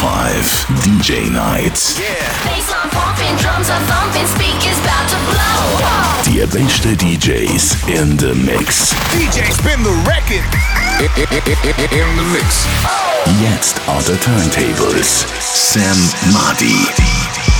five DJ nights. The Die DJs in the mix. DJ spin the record. In the mix. Jetzt auf der Turntables Sam Marty.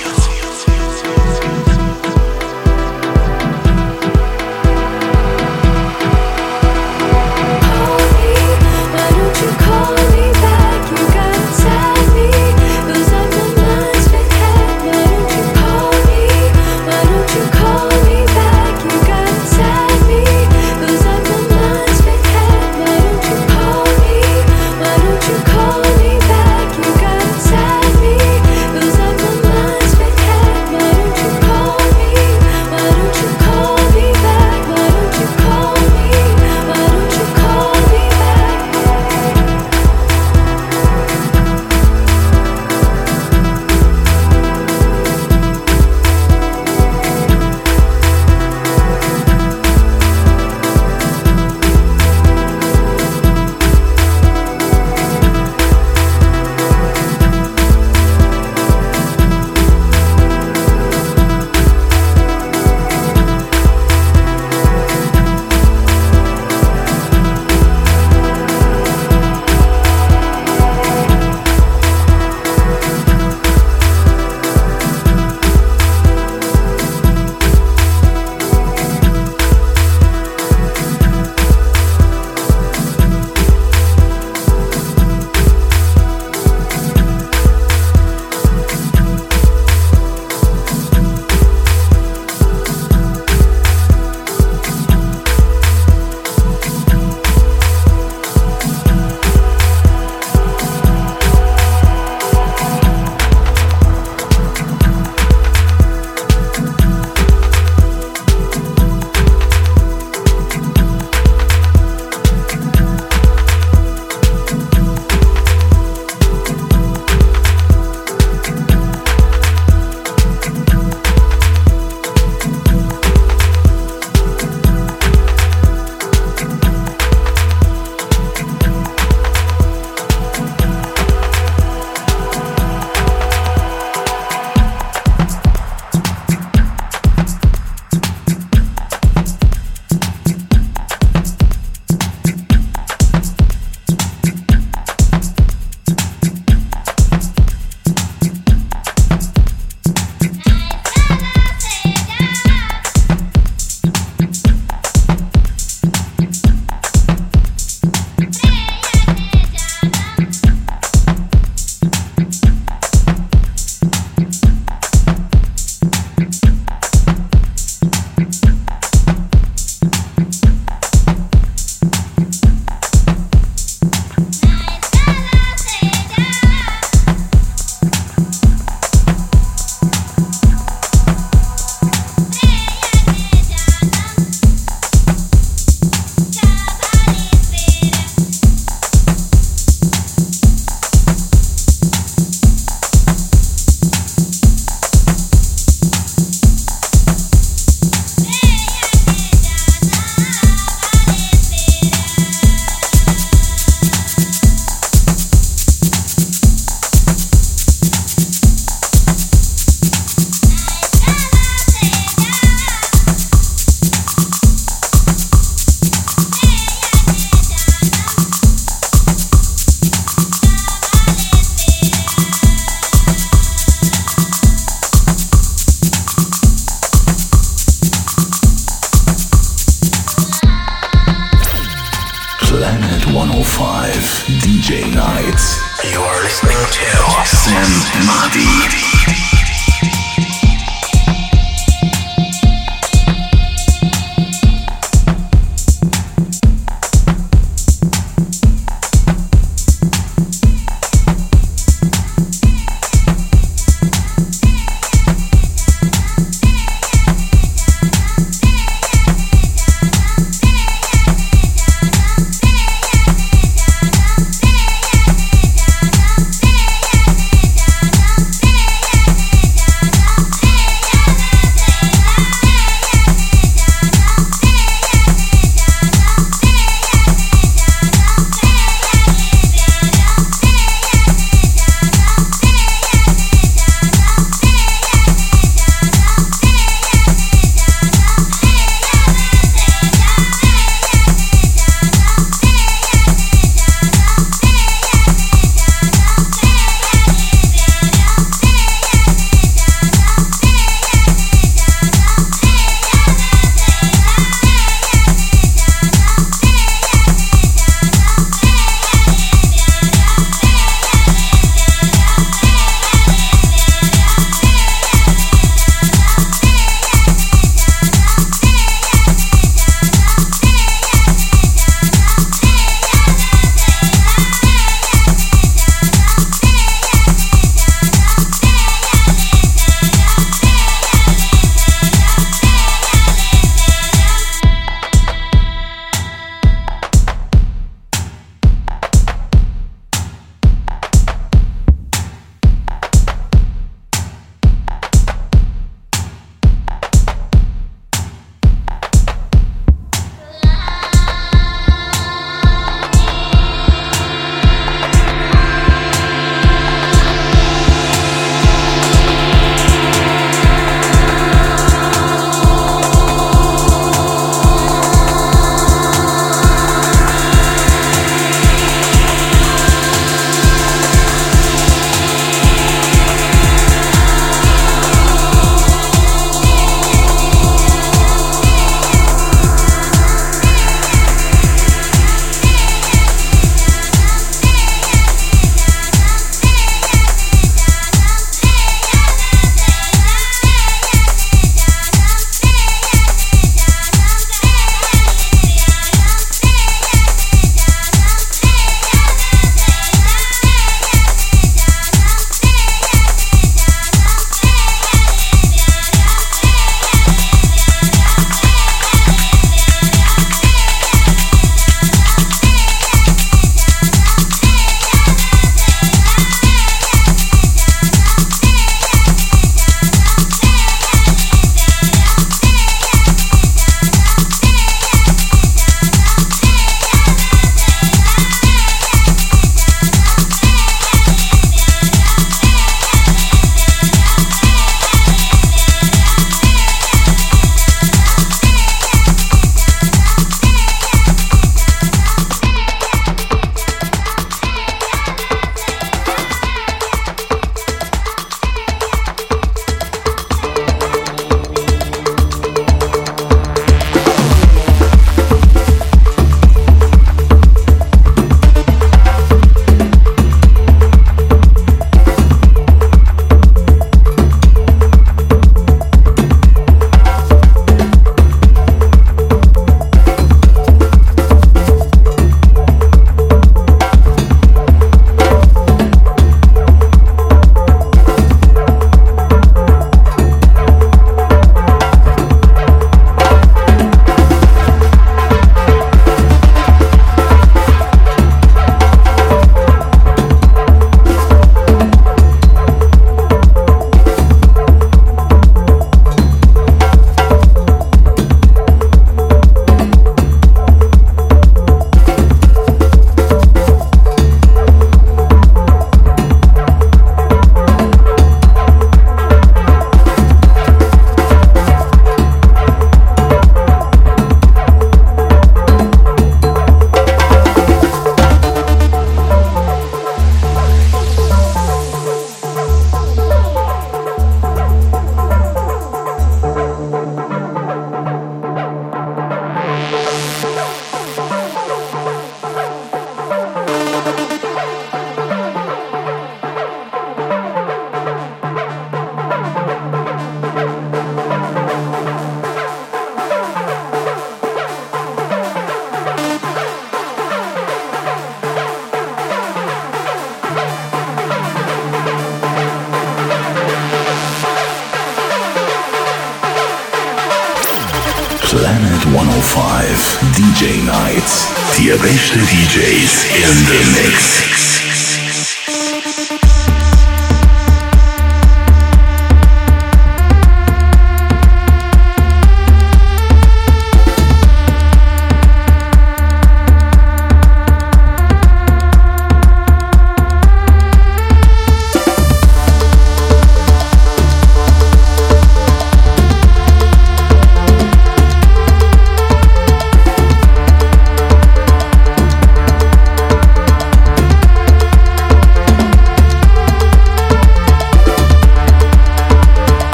DJs in the mix.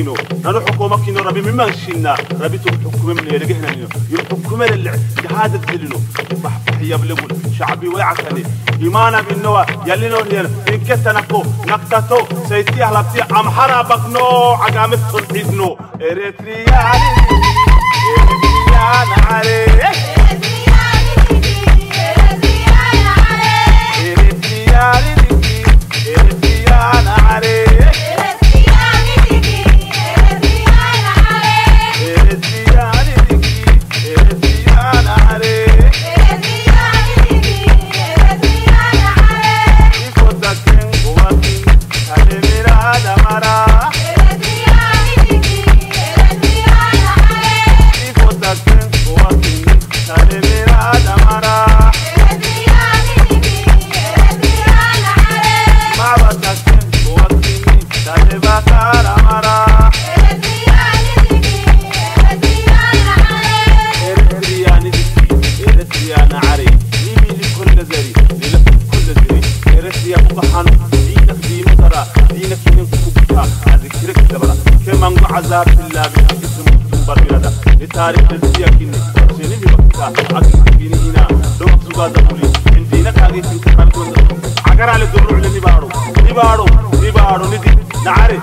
حكومكينو نانو حكومكينو ربي مما شينا ربي تحكم من يلقهنا يحكم اللي جهاد الدلنو بحبح يبلغون شعبي ويعكني إيمانا بالنوى. يلينو هيل إن كتنكو نكتتو. سيتي أهلبتي أمحرا بقنو عقامت تنحيدنو إريترياني. إريتريان عليه عذاب ibaru ibaru niti nari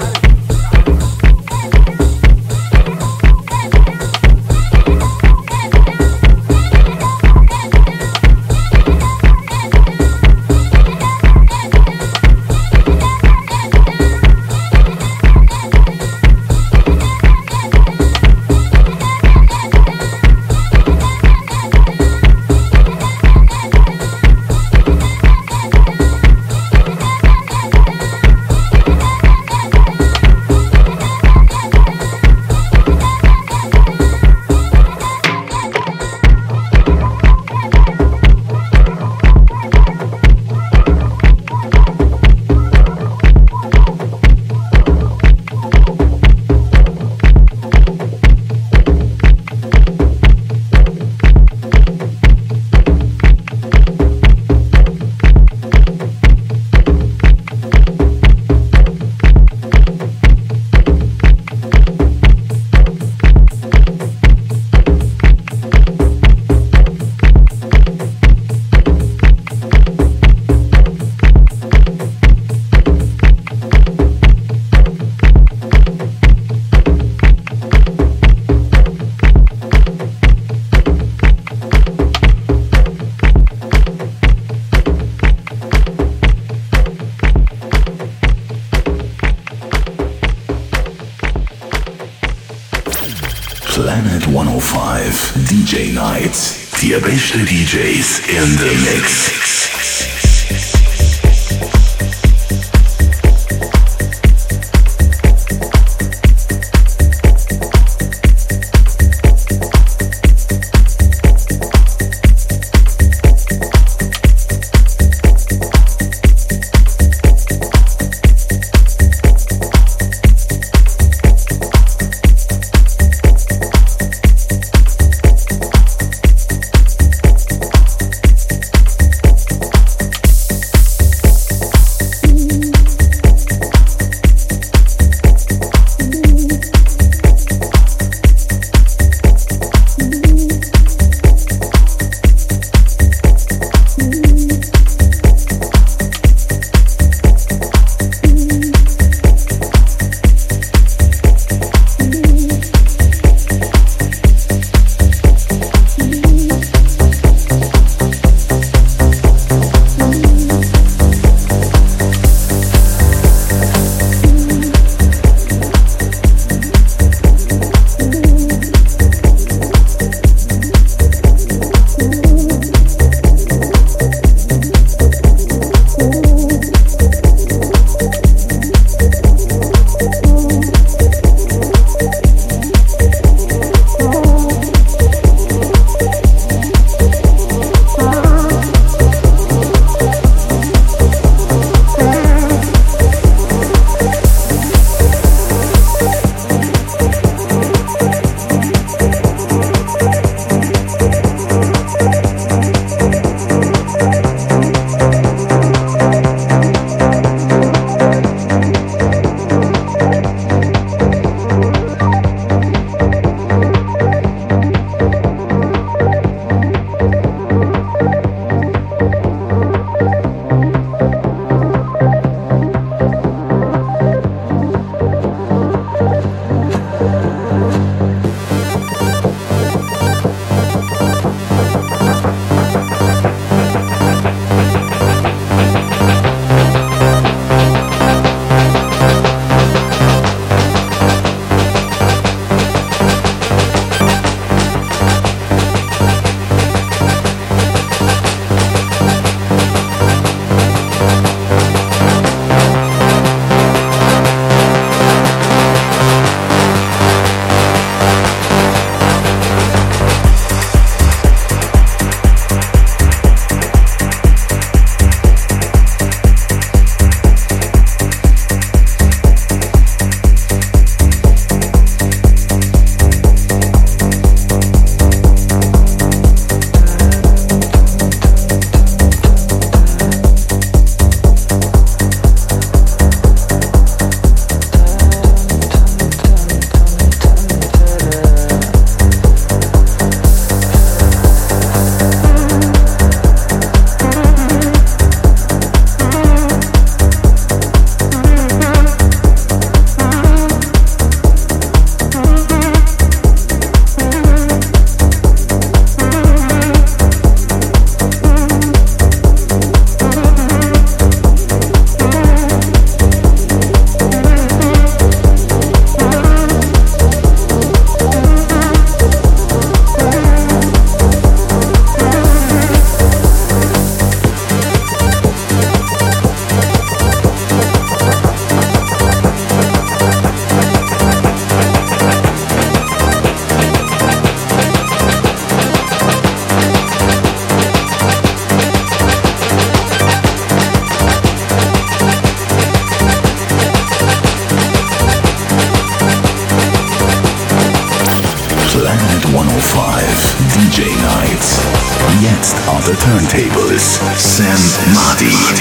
the turntables. Sam Marty.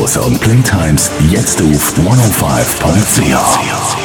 Infos und Playtimes jetzt auf 105.ch.